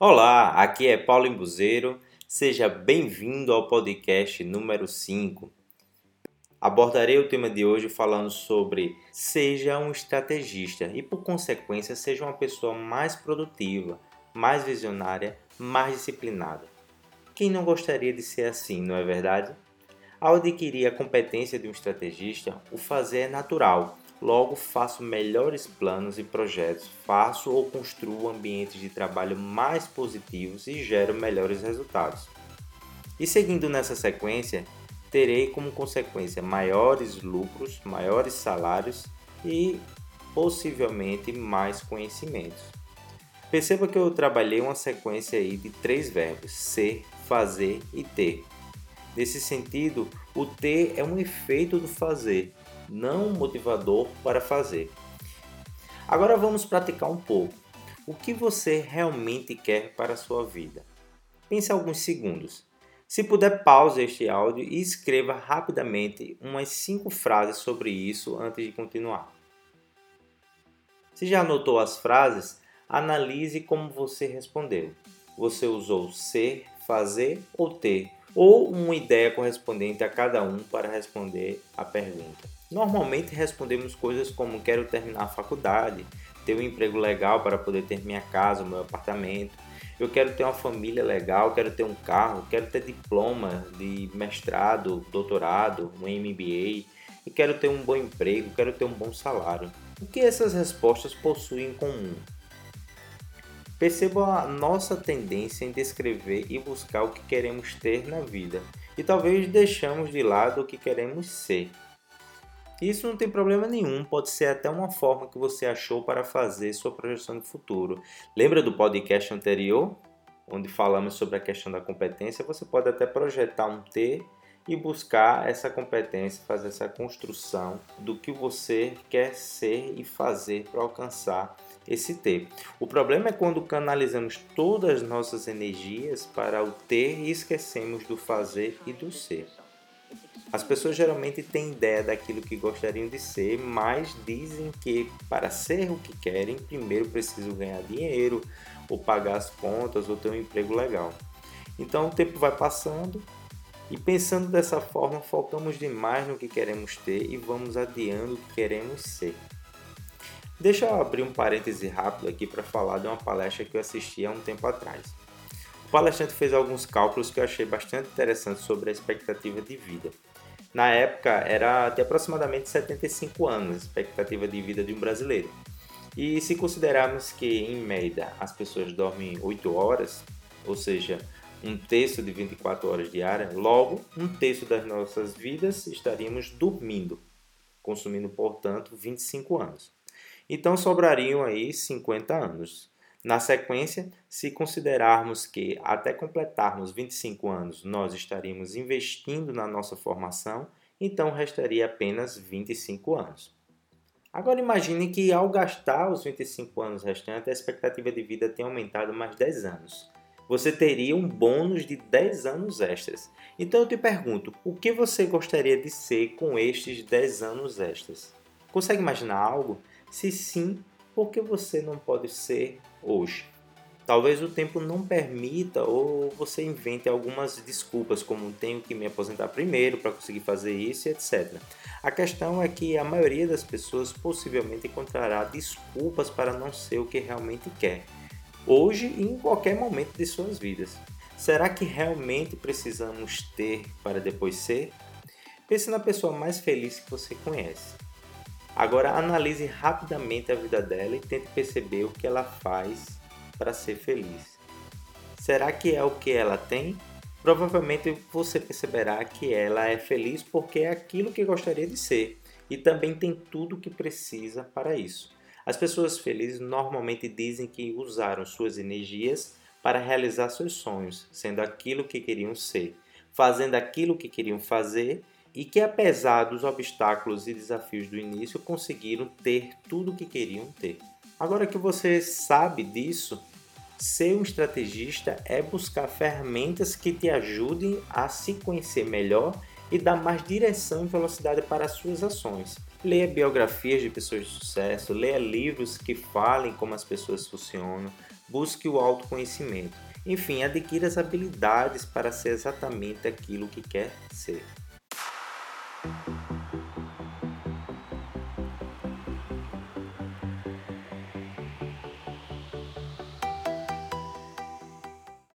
Olá, aqui é Paulo Embuzeiro. Seja bem-vindo ao podcast número 5. Abordarei o tema de hoje falando sobre seja um estrategista e, por consequência, seja uma pessoa mais produtiva, mais visionária, mais disciplinada. Quem não gostaria de ser assim, não é verdade? Ao adquirir a competência de um estrategista, o fazer é natural. Logo, faço melhores planos e projetos, faço ou construo ambientes de trabalho mais positivos e gero melhores resultados. E seguindo nessa sequência, terei como consequência maiores lucros, maiores salários e possivelmente mais conhecimentos. Perceba que eu trabalhei uma sequência aí de três verbos: ser, fazer e ter. Nesse sentido, o ter é um efeito do fazer, não um motivador para fazer. Agora vamos praticar um pouco. O que você realmente quer para a sua vida? Pense alguns segundos. Se puder, pause este áudio e escreva rapidamente umas cinco frases sobre isso antes de continuar. Se já anotou as frases, analise como você respondeu. Você usou ser, fazer ou ter, ou uma ideia correspondente a cada um para responder a pergunta. Normalmente respondemos coisas como quero terminar a faculdade, ter um emprego legal para poder ter minha casa, meu apartamento, eu quero ter uma família legal, quero ter um carro, quero ter diploma de mestrado, doutorado, um MBA, e quero ter um bom emprego, quero ter um bom salário. O que essas respostas possuem em comum? Perceba a nossa tendência em descrever e buscar o que queremos ter na vida, e talvez deixamos de lado o que queremos ser. Isso não tem problema nenhum, pode ser até uma forma que você achou para fazer sua projeção de futuro. Lembra do podcast anterior, onde falamos sobre a questão da competência? Você pode até projetar um T e buscar essa competência, fazer essa construção do que você quer ser e fazer para alcançar esse ter. O problema é quando canalizamos todas as nossas energias para o ter e esquecemos do fazer e do ser. As pessoas geralmente têm ideia daquilo que gostariam de ser, mas dizem que para ser o que querem, primeiro precisam ganhar dinheiro, ou pagar as contas, ou ter um emprego legal. Então o tempo vai passando e pensando dessa forma, focamos demais no que queremos ter e vamos adiando o que queremos ser. Deixa eu abrir um parêntese rápido aqui para falar de uma palestra que eu assisti há um tempo atrás. O palestrante fez alguns cálculos que eu achei bastante interessantes sobre a expectativa de vida. Na época era de aproximadamente 75 anos a expectativa de vida de um brasileiro. E se considerarmos que, em média, as pessoas dormem 8 horas, ou seja, um terço de 24 horas diárias, logo, um terço das nossas vidas estaríamos dormindo, consumindo, portanto, 25 anos. Então sobrariam aí 50 anos. Na sequência, se considerarmos que até completarmos 25 anos nós estaríamos investindo na nossa formação, então restaria apenas 25 anos. Agora imagine que ao gastar os 25 anos restantes, a expectativa de vida tem aumentado mais 10 anos. Você teria um bônus de 10 anos extras. Então eu te pergunto, o que você gostaria de ser com estes 10 anos extras? Consegue imaginar algo? Se sim, por que você não pode ser hoje? Talvez o tempo não permita ou você invente algumas desculpas, como tenho que me aposentar primeiro para conseguir fazer isso, etc. A questão é que a maioria das pessoas possivelmente encontrará desculpas para não ser o que realmente quer, hoje e em qualquer momento de suas vidas. Será que realmente precisamos ter para depois ser? Pense na pessoa mais feliz que você conhece. Agora analise rapidamente a vida dela e tente perceber o que ela faz para ser feliz. Será que é o que ela tem? Provavelmente você perceberá que ela é feliz porque é aquilo que gostaria de ser e também tem tudo o que precisa para isso. As pessoas felizes normalmente dizem que usaram suas energias para realizar seus sonhos, sendo aquilo que queriam ser, fazendo aquilo que queriam fazer e que, apesar dos obstáculos e desafios do início, conseguiram ter tudo o que queriam ter. Agora que você sabe disso, Ser um estrategista é buscar ferramentas que te ajudem a se conhecer melhor e dar mais direção e velocidade para as suas ações. Leia biografias de pessoas de sucesso, leia livros que falem como as pessoas funcionam, busque o autoconhecimento. Enfim, adquira as habilidades para ser exatamente aquilo que quer ser.